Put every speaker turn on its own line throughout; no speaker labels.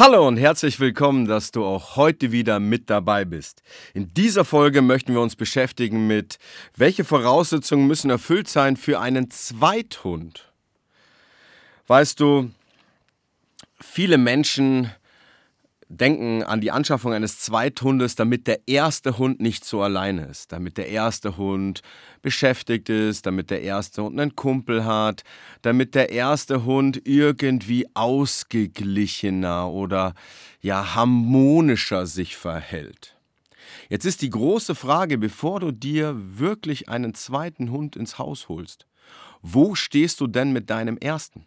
Hallo und herzlich willkommen, dass du auch heute wieder mit dabei bist. In dieser Folge möchten wir uns beschäftigen mit, welche Voraussetzungen müssen erfüllt sein für einen Zweithund. Weißt du, viele Menschen denken an die Anschaffung eines Zweithundes, damit der erste Hund nicht so alleine ist, damit der erste Hund beschäftigt ist, damit der erste Hund einen Kumpel hat, damit der erste Hund irgendwie ausgeglichener oder ja harmonischer sich verhält. Jetzt ist die große Frage, bevor du dir wirklich einen zweiten Hund ins Haus holst, wo stehst du denn mit deinem ersten?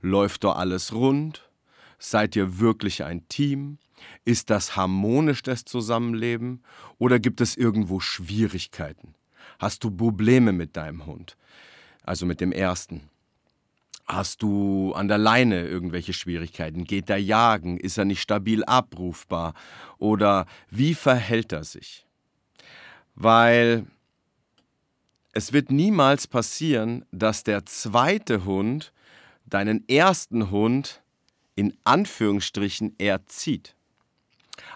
Läuft da alles rund? Seid ihr wirklich ein Team? Ist das harmonisch, das Zusammenleben? Oder gibt es irgendwo Schwierigkeiten? Hast du Probleme mit deinem Hund? Also mit dem ersten. Hast du an der Leine irgendwelche Schwierigkeiten? Geht er jagen? Ist er nicht stabil abrufbar? Oder wie verhält er sich? Weil es wird niemals passieren, dass der zweite Hund deinen ersten Hund in Anführungsstrichen erzieht.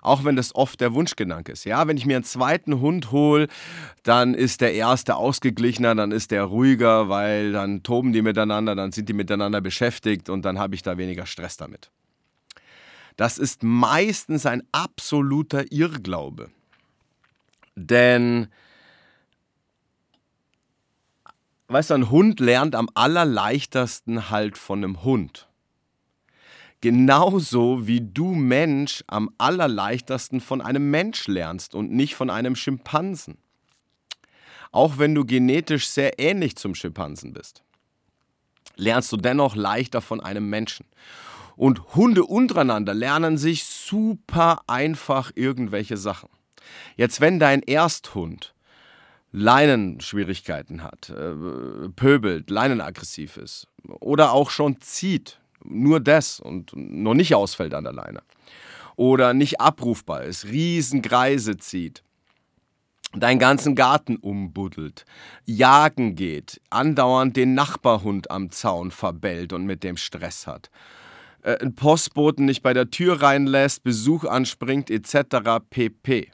Auch wenn das oft der Wunschgedanke ist. Ja, wenn ich mir einen zweiten Hund hole, dann ist der erste ausgeglichener, dann ist der ruhiger, weil dann toben die miteinander, dann sind die miteinander beschäftigt und dann habe ich da weniger Stress damit. Das ist meistens ein absoluter Irrglaube. Denn, weißt du, ein Hund lernt am allerleichtesten halt von einem Hund. Genauso wie du Mensch am allerleichtesten von einem Mensch lernst und nicht von einem Schimpansen. Auch wenn du genetisch sehr ähnlich zum Schimpansen bist, lernst du dennoch leichter von einem Menschen. Und Hunde untereinander lernen sich super einfach irgendwelche Sachen. Jetzt, wenn dein Ersthund Leinenschwierigkeiten hat, äh, pöbelt, leinenaggressiv ist oder auch schon zieht, nur das und noch nicht ausfällt an der Leine. Oder nicht abrufbar ist, Riesengreise zieht, deinen ganzen Garten umbuddelt, jagen geht, andauernd den Nachbarhund am Zaun verbellt und mit dem Stress hat, äh, einen Postboten nicht bei der Tür reinlässt, Besuch anspringt etc. pp.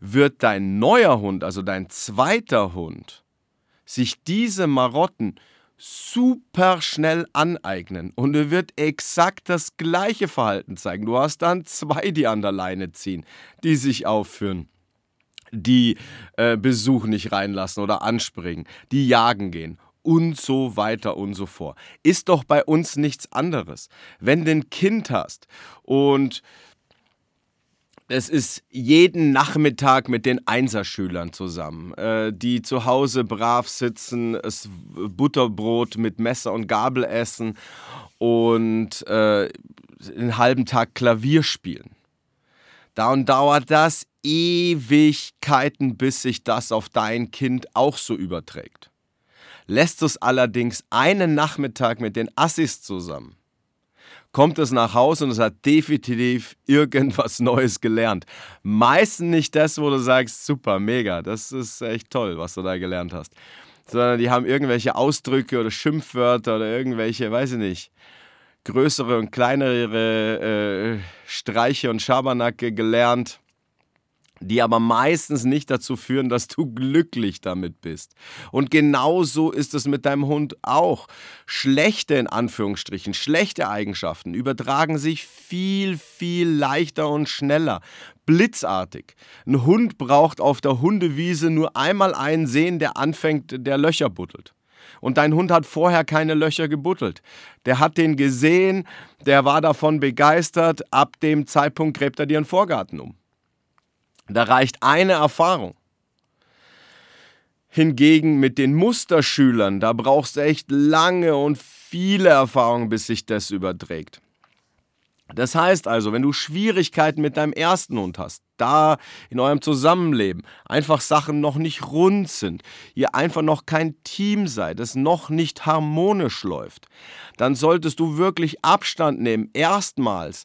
Wird dein neuer Hund, also dein zweiter Hund, sich diese Marotten super schnell aneignen und er wird exakt das gleiche Verhalten zeigen. Du hast dann zwei, die an der Leine ziehen, die sich aufführen, die äh, Besuch nicht reinlassen oder anspringen, die jagen gehen und so weiter und so fort. Ist doch bei uns nichts anderes. Wenn du ein Kind hast und es ist jeden Nachmittag mit den Einserschülern zusammen, äh, die zu Hause brav sitzen, das Butterbrot mit Messer und Gabel essen und äh, einen halben Tag Klavier spielen. Dann dauert das Ewigkeiten, bis sich das auf dein Kind auch so überträgt. Lässt es allerdings einen Nachmittag mit den Assis zusammen, kommt es nach Hause und es hat definitiv irgendwas Neues gelernt. Meistens nicht das, wo du sagst, super, mega, das ist echt toll, was du da gelernt hast. Sondern die haben irgendwelche Ausdrücke oder Schimpfwörter oder irgendwelche, weiß ich nicht, größere und kleinere äh, Streiche und Schabernacke gelernt die aber meistens nicht dazu führen, dass du glücklich damit bist. Und genauso ist es mit deinem Hund auch. Schlechte, in Anführungsstrichen, schlechte Eigenschaften übertragen sich viel, viel leichter und schneller. Blitzartig. Ein Hund braucht auf der Hundewiese nur einmal einen sehen, der anfängt, der Löcher buddelt. Und dein Hund hat vorher keine Löcher gebuddelt. Der hat den gesehen, der war davon begeistert, ab dem Zeitpunkt gräbt er dir einen Vorgarten um. Da reicht eine Erfahrung. Hingegen mit den Musterschülern, da brauchst du echt lange und viele Erfahrungen, bis sich das überträgt. Das heißt also, wenn du Schwierigkeiten mit deinem ersten Hund hast, da in eurem Zusammenleben einfach Sachen noch nicht rund sind, ihr einfach noch kein Team seid, es noch nicht harmonisch läuft, dann solltest du wirklich Abstand nehmen, erstmals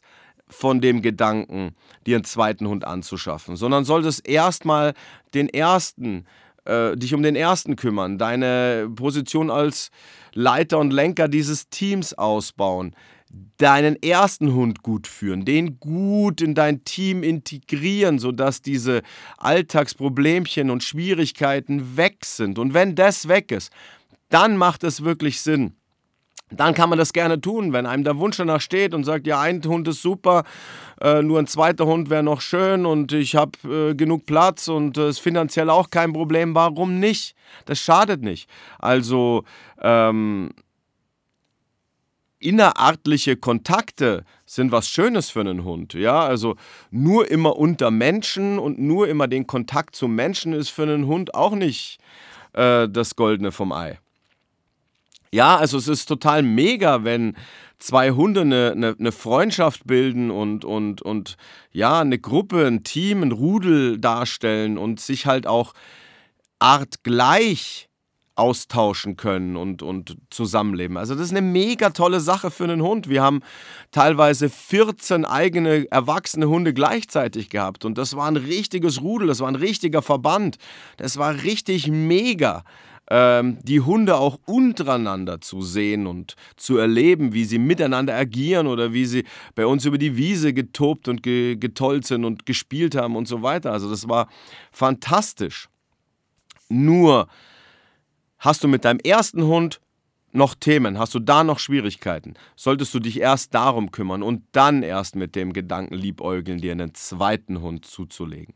von dem Gedanken, dir einen zweiten Hund anzuschaffen, sondern solltest erstmal den ersten, äh, dich um den ersten kümmern, deine Position als Leiter und Lenker dieses Teams ausbauen, deinen ersten Hund gut führen, den gut in dein Team integrieren, sodass diese Alltagsproblemchen und Schwierigkeiten weg sind. Und wenn das weg ist, dann macht es wirklich Sinn. Dann kann man das gerne tun, wenn einem der Wunsch danach steht und sagt, ja, ein Hund ist super, äh, nur ein zweiter Hund wäre noch schön und ich habe äh, genug Platz und es äh, ist finanziell auch kein Problem, warum nicht? Das schadet nicht. Also, ähm, innerartliche Kontakte sind was Schönes für einen Hund. Ja, also nur immer unter Menschen und nur immer den Kontakt zu Menschen ist für einen Hund auch nicht äh, das Goldene vom Ei. Ja, also es ist total mega, wenn zwei Hunde eine, eine, eine, Freundschaft bilden und, und, und ja, eine Gruppe, ein Team, ein Rudel darstellen und sich halt auch artgleich austauschen können und, und zusammenleben. Also das ist eine mega tolle Sache für einen Hund. Wir haben teilweise 14 eigene erwachsene Hunde gleichzeitig gehabt und das war ein richtiges Rudel, das war ein richtiger Verband. Das war richtig mega ähm, die Hunde auch untereinander zu sehen und zu erleben, wie sie miteinander agieren oder wie sie bei uns über die Wiese getobt und ge getollt sind und gespielt haben und so weiter. Also das war fantastisch. Nur Hast du mit deinem ersten Hund noch Themen? Hast du da noch Schwierigkeiten? Solltest du dich erst darum kümmern und dann erst mit dem Gedanken liebäugeln, dir einen zweiten Hund zuzulegen.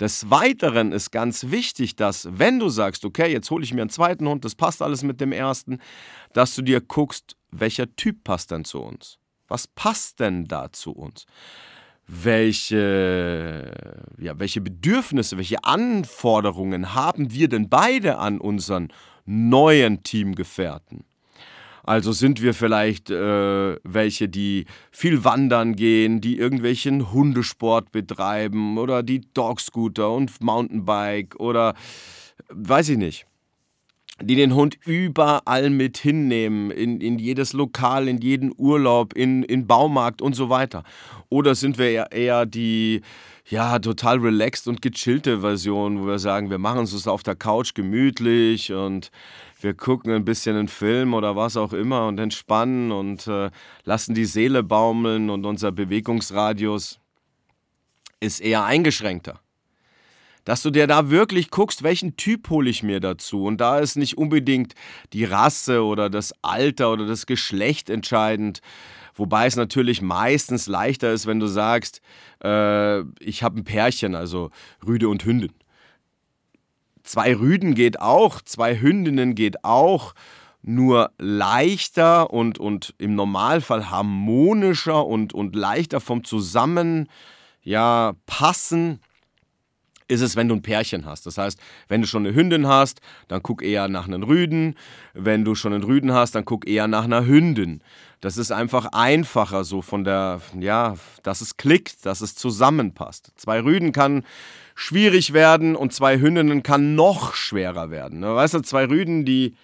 Des Weiteren ist ganz wichtig, dass, wenn du sagst, okay, jetzt hole ich mir einen zweiten Hund, das passt alles mit dem ersten, dass du dir guckst, welcher Typ passt denn zu uns? Was passt denn da zu uns? welche, ja, welche Bedürfnisse, welche Anforderungen haben wir denn beide an unseren neuen Teamgefährten? Also sind wir vielleicht äh, welche, die viel wandern gehen, die irgendwelchen Hundesport betreiben oder die Dogscooter und Mountainbike oder weiß ich nicht die den Hund überall mit hinnehmen, in, in jedes Lokal, in jeden Urlaub, in, in Baumarkt und so weiter. Oder sind wir eher, eher die ja, total relaxed und gechillte Version, wo wir sagen, wir machen es auf der Couch gemütlich und wir gucken ein bisschen einen Film oder was auch immer und entspannen und äh, lassen die Seele baumeln und unser Bewegungsradius ist eher eingeschränkter dass du dir da wirklich guckst, welchen Typ hole ich mir dazu. Und da ist nicht unbedingt die Rasse oder das Alter oder das Geschlecht entscheidend. Wobei es natürlich meistens leichter ist, wenn du sagst, äh, ich habe ein Pärchen, also Rüde und Hündin. Zwei Rüden geht auch, zwei Hündinnen geht auch, nur leichter und, und im Normalfall harmonischer und, und leichter vom Zusammen ja, passen ist es, wenn du ein Pärchen hast. Das heißt, wenn du schon eine Hündin hast, dann guck eher nach einem Rüden. Wenn du schon einen Rüden hast, dann guck eher nach einer Hündin. Das ist einfach einfacher so von der, ja, dass es klickt, dass es zusammenpasst. Zwei Rüden kann schwierig werden und zwei Hündinnen kann noch schwerer werden. Ne? Weißt du, zwei Rüden, die,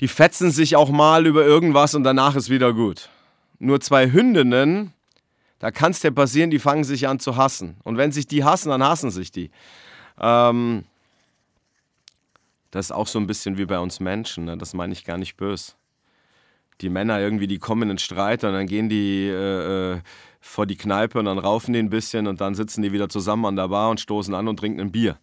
die fetzen sich auch mal über irgendwas und danach ist wieder gut. Nur zwei Hündinnen, da kann es dir passieren, die fangen sich an zu hassen. Und wenn sich die hassen, dann hassen sich die. Ähm, das ist auch so ein bisschen wie bei uns Menschen, ne? das meine ich gar nicht böse. Die Männer irgendwie, die kommen in Streit und dann gehen die äh, äh, vor die Kneipe und dann raufen die ein bisschen und dann sitzen die wieder zusammen an der Bar und stoßen an und trinken ein Bier.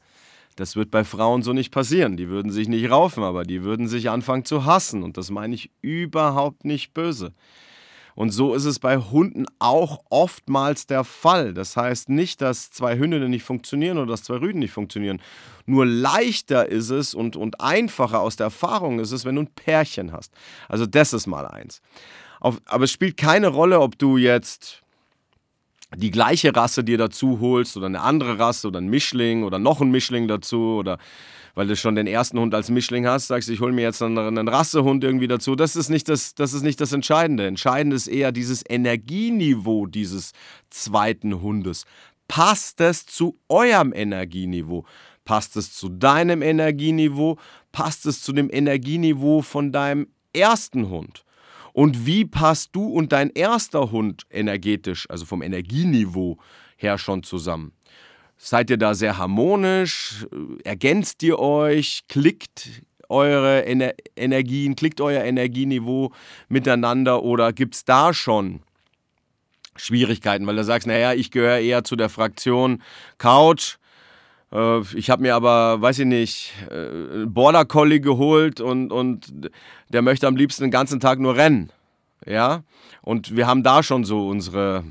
Das wird bei Frauen so nicht passieren. Die würden sich nicht raufen, aber die würden sich anfangen zu hassen. Und das meine ich überhaupt nicht böse. Und so ist es bei Hunden auch oftmals der Fall. Das heißt nicht, dass zwei Hündinnen nicht funktionieren oder dass zwei Rüden nicht funktionieren. Nur leichter ist es und, und einfacher aus der Erfahrung ist es, wenn du ein Pärchen hast. Also das ist mal eins. Auf, aber es spielt keine Rolle, ob du jetzt die gleiche Rasse dir dazu holst oder eine andere Rasse oder ein Mischling oder noch ein Mischling dazu oder weil du schon den ersten Hund als Mischling hast, sagst, ich hole mir jetzt einen, einen Rassehund irgendwie dazu. Das ist, nicht das, das ist nicht das Entscheidende. Entscheidend ist eher dieses Energieniveau dieses zweiten Hundes. Passt es zu eurem Energieniveau? Passt es zu deinem Energieniveau? Passt es zu dem Energieniveau von deinem ersten Hund? Und wie passt du und dein erster Hund energetisch, also vom Energieniveau her schon zusammen? Seid ihr da sehr harmonisch? Ergänzt ihr euch? Klickt eure Ener Energien, klickt euer Energieniveau miteinander oder gibt es da schon Schwierigkeiten, weil du sagst, naja, ich gehöre eher zu der Fraktion Couch. Äh, ich habe mir aber, weiß ich nicht, einen äh, Border Collie geholt und, und der möchte am liebsten den ganzen Tag nur rennen. Ja, und wir haben da schon so unsere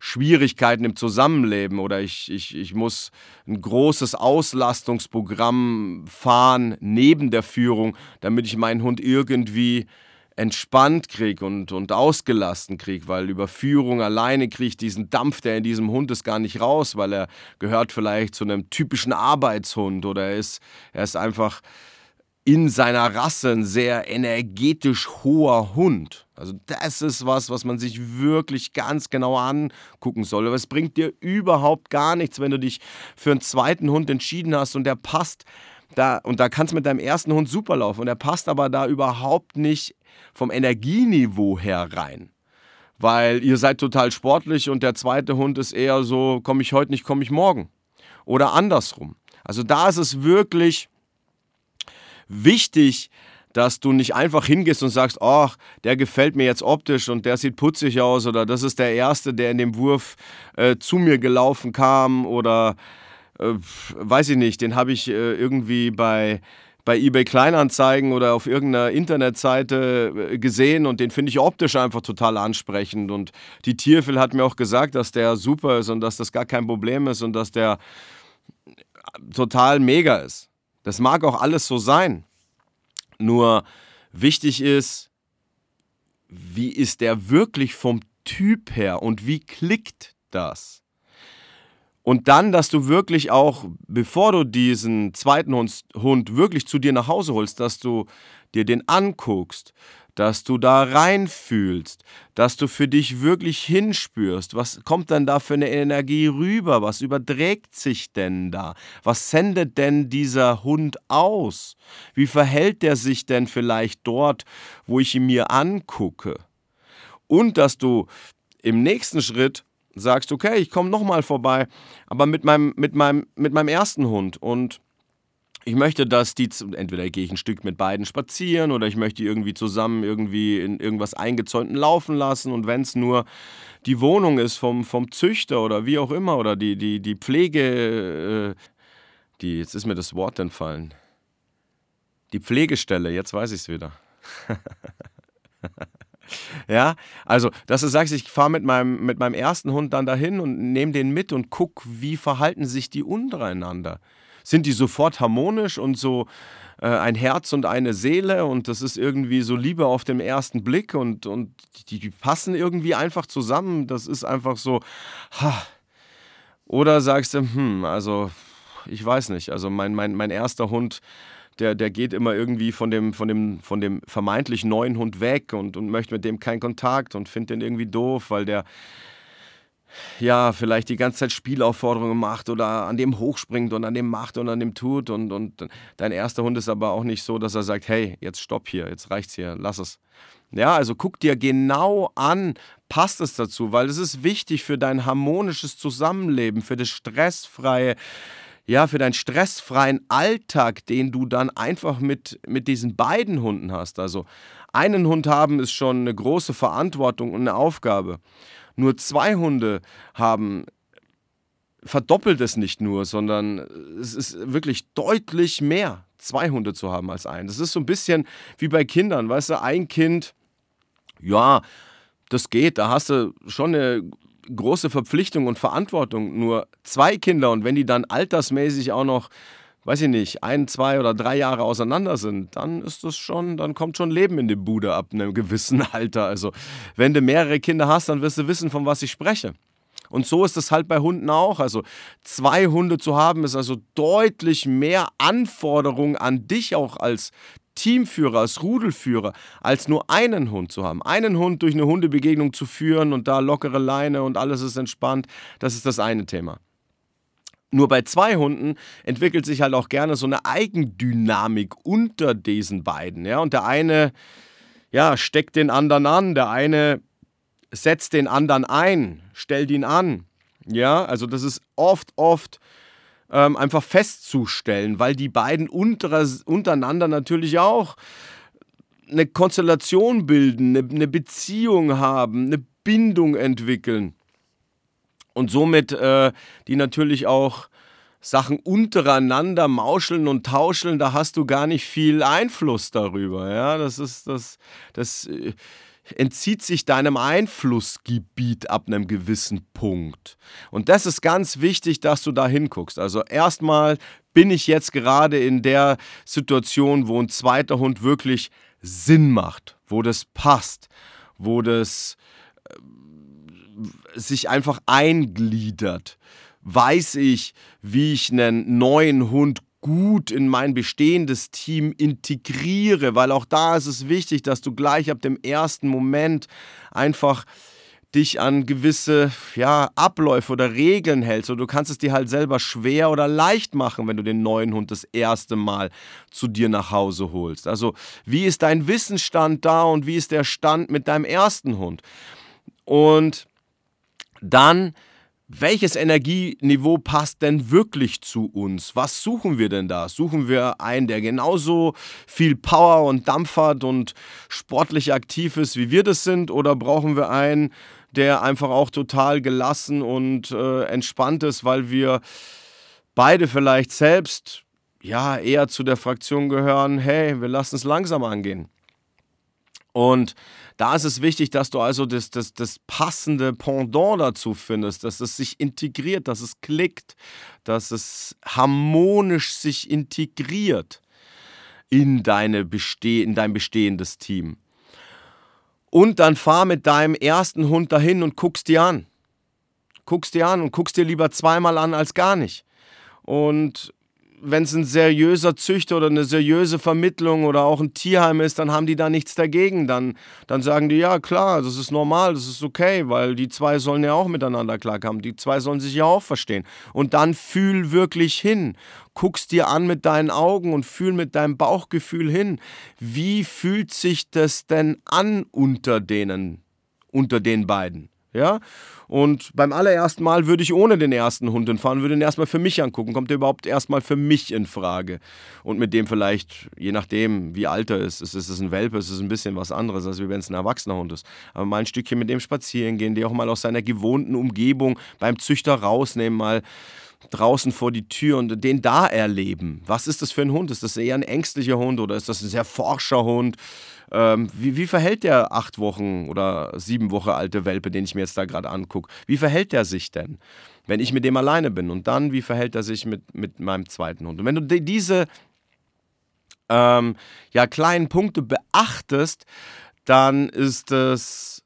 Schwierigkeiten im Zusammenleben oder ich, ich, ich muss ein großes Auslastungsprogramm fahren neben der Führung, damit ich meinen Hund irgendwie entspannt kriege und, und ausgelassen kriege, weil über Führung alleine kriege ich diesen Dampf, der in diesem Hund ist, gar nicht raus, weil er gehört vielleicht zu einem typischen Arbeitshund oder er ist, er ist einfach in seiner Rasse ein sehr energetisch hoher Hund. Also das ist was, was man sich wirklich ganz genau angucken soll. Aber es bringt dir überhaupt gar nichts, wenn du dich für einen zweiten Hund entschieden hast und der passt da und da kannst du mit deinem ersten Hund super laufen und der passt aber da überhaupt nicht vom Energieniveau her rein. Weil ihr seid total sportlich und der zweite Hund ist eher so, komme ich heute nicht, komme ich morgen. Oder andersrum. Also da ist es wirklich wichtig, dass du nicht einfach hingehst und sagst, ach, der gefällt mir jetzt optisch und der sieht putzig aus oder das ist der Erste, der in dem Wurf äh, zu mir gelaufen kam oder äh, weiß ich nicht, den habe ich äh, irgendwie bei, bei eBay Kleinanzeigen oder auf irgendeiner Internetseite äh, gesehen und den finde ich optisch einfach total ansprechend und die Tierfil hat mir auch gesagt, dass der super ist und dass das gar kein Problem ist und dass der total mega ist. Das mag auch alles so sein. Nur wichtig ist, wie ist der wirklich vom Typ her und wie klickt das? Und dann, dass du wirklich auch, bevor du diesen zweiten Hund wirklich zu dir nach Hause holst, dass du dir den anguckst, dass du da reinfühlst, dass du für dich wirklich hinspürst, was kommt denn da für eine Energie rüber, was überträgt sich denn da, was sendet denn dieser Hund aus, wie verhält der sich denn vielleicht dort, wo ich ihn mir angucke? Und dass du im nächsten Schritt sagst, okay, ich komme nochmal vorbei, aber mit meinem, mit, meinem, mit meinem ersten Hund. Und ich möchte, dass die, entweder gehe ich ein Stück mit beiden spazieren oder ich möchte die irgendwie zusammen irgendwie in irgendwas Eingezäunten laufen lassen. Und wenn es nur die Wohnung ist vom, vom Züchter oder wie auch immer oder die, die, die Pflege, äh, die, jetzt ist mir das Wort entfallen, die Pflegestelle, jetzt weiß ich es wieder. ja, also, dass du sagst, ich fahre mit meinem, mit meinem ersten Hund dann dahin und nehme den mit und guck, wie verhalten sich die untereinander sind die sofort harmonisch und so äh, ein Herz und eine Seele und das ist irgendwie so Liebe auf den ersten Blick und, und die, die passen irgendwie einfach zusammen. Das ist einfach so, ha. Oder sagst du, hm, also ich weiß nicht, also mein, mein, mein erster Hund, der, der geht immer irgendwie von dem, von dem, von dem vermeintlich neuen Hund weg und, und möchte mit dem keinen Kontakt und findet den irgendwie doof, weil der ja, vielleicht die ganze Zeit Spielaufforderungen macht oder an dem hochspringt und an dem macht und an dem tut. Und, und dein erster Hund ist aber auch nicht so, dass er sagt, hey, jetzt stopp hier, jetzt reicht's hier, lass es. Ja, also guck dir genau an, passt es dazu, weil es ist wichtig für dein harmonisches Zusammenleben, für das stressfreie, ja, für deinen stressfreien Alltag, den du dann einfach mit, mit diesen beiden Hunden hast. Also einen Hund haben ist schon eine große Verantwortung und eine Aufgabe nur zwei Hunde haben, verdoppelt es nicht nur, sondern es ist wirklich deutlich mehr, zwei Hunde zu haben als einen. Das ist so ein bisschen wie bei Kindern, weißt du, ein Kind, ja, das geht, da hast du schon eine große Verpflichtung und Verantwortung. Nur zwei Kinder und wenn die dann altersmäßig auch noch weiß ich nicht, ein, zwei oder drei Jahre auseinander sind, dann ist das schon, dann kommt schon Leben in die Bude ab einem gewissen Alter. Also, wenn du mehrere Kinder hast, dann wirst du wissen, von was ich spreche. Und so ist es halt bei Hunden auch. Also zwei Hunde zu haben, ist also deutlich mehr Anforderung an dich auch als Teamführer, als Rudelführer, als nur einen Hund zu haben. Einen Hund durch eine Hundebegegnung zu führen und da lockere Leine und alles ist entspannt, das ist das eine Thema. Nur bei zwei Hunden entwickelt sich halt auch gerne so eine Eigendynamik unter diesen beiden. Ja? Und der eine ja, steckt den anderen an, der eine setzt den anderen ein, stellt ihn an. Ja, also das ist oft, oft ähm, einfach festzustellen, weil die beiden untereinander natürlich auch eine Konstellation bilden, eine, eine Beziehung haben, eine Bindung entwickeln. Und somit äh, die natürlich auch Sachen untereinander mauscheln und tauscheln, da hast du gar nicht viel Einfluss darüber. Ja, das ist das, das äh, entzieht sich deinem Einflussgebiet ab einem gewissen Punkt. Und das ist ganz wichtig, dass du da hinguckst. Also erstmal bin ich jetzt gerade in der Situation, wo ein zweiter Hund wirklich Sinn macht, wo das passt, wo das äh, sich einfach eingliedert. Weiß ich, wie ich einen neuen Hund gut in mein bestehendes Team integriere, weil auch da ist es wichtig, dass du gleich ab dem ersten Moment einfach dich an gewisse ja, Abläufe oder Regeln hältst. Und du kannst es dir halt selber schwer oder leicht machen, wenn du den neuen Hund das erste Mal zu dir nach Hause holst. Also wie ist dein Wissensstand da und wie ist der Stand mit deinem ersten Hund? Und dann welches Energieniveau passt denn wirklich zu uns? Was suchen wir denn da? Suchen wir einen, der genauso viel Power und Dampf hat und sportlich aktiv ist, wie wir das sind? Oder brauchen wir einen, der einfach auch total gelassen und äh, entspannt ist, weil wir beide vielleicht selbst ja eher zu der Fraktion gehören, hey, wir lassen es langsam angehen. Und da ist es wichtig, dass du also das, das, das passende Pendant dazu findest, dass es sich integriert, dass es klickt, dass es harmonisch sich integriert in, deine Beste in dein bestehendes Team. Und dann fahr mit deinem ersten Hund dahin und guckst dir an. Guckst dir an und guckst dir lieber zweimal an als gar nicht. Und wenn es ein seriöser Züchter oder eine seriöse Vermittlung oder auch ein Tierheim ist, dann haben die da nichts dagegen. Dann, dann sagen die, ja klar, das ist normal, das ist okay, weil die zwei sollen ja auch miteinander klarkommen. Die zwei sollen sich ja auch verstehen. Und dann fühl wirklich hin. Guckst dir an mit deinen Augen und fühl mit deinem Bauchgefühl hin. Wie fühlt sich das denn an unter denen, unter den beiden? Ja? Und beim allerersten Mal würde ich ohne den ersten Hund hinfahren, würde ihn erstmal für mich angucken. Kommt er überhaupt erstmal für mich in Frage? Und mit dem vielleicht, je nachdem, wie alt er ist, ist es ein Welpe, ist es ein bisschen was anderes, als wenn es ein erwachsener Hund ist. Aber mal ein Stückchen mit dem spazieren gehen, die auch mal aus seiner gewohnten Umgebung beim Züchter rausnehmen, mal draußen vor die Tür und den da erleben. Was ist das für ein Hund? Ist das eher ein ängstlicher Hund oder ist das ein sehr forscher Hund? Ähm, wie, wie, verhält der acht Wochen oder sieben Wochen alte Welpe, den ich mir jetzt da gerade angucke? Wie verhält der sich denn, wenn ich mit dem alleine bin? Und dann, wie verhält er sich mit, mit meinem zweiten Hund? Und wenn du die, diese ähm, ja, kleinen Punkte beachtest, dann ist es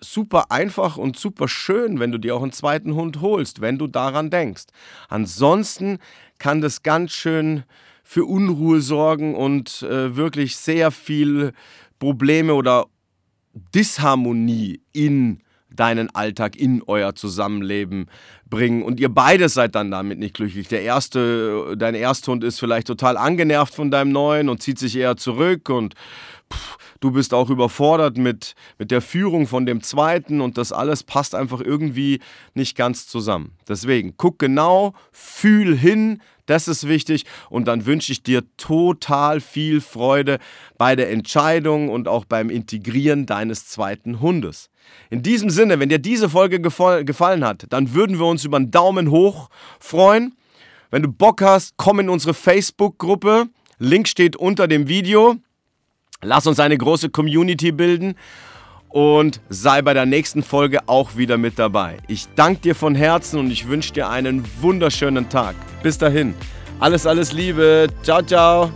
super einfach und super schön, wenn du dir auch einen zweiten Hund holst, wenn du daran denkst. Ansonsten kann das ganz schön für Unruhe sorgen und äh, wirklich sehr viel Probleme oder Disharmonie in deinen Alltag, in euer Zusammenleben bringen. Und ihr beide seid dann damit nicht glücklich. Der erste, dein Ersthund ist vielleicht total angenervt von deinem neuen und zieht sich eher zurück und pff, du bist auch überfordert mit, mit der Führung von dem zweiten und das alles passt einfach irgendwie nicht ganz zusammen. Deswegen guck genau, fühl hin, das ist wichtig. Und dann wünsche ich dir total viel Freude bei der Entscheidung und auch beim Integrieren deines zweiten Hundes. In diesem Sinne, wenn dir diese Folge gefallen hat, dann würden wir uns über einen Daumen hoch freuen. Wenn du Bock hast, komm in unsere Facebook-Gruppe. Link steht unter dem Video. Lass uns eine große Community bilden und sei bei der nächsten Folge auch wieder mit dabei. Ich danke dir von Herzen und ich wünsche dir einen wunderschönen Tag. Bis dahin, alles, alles Liebe. Ciao, ciao.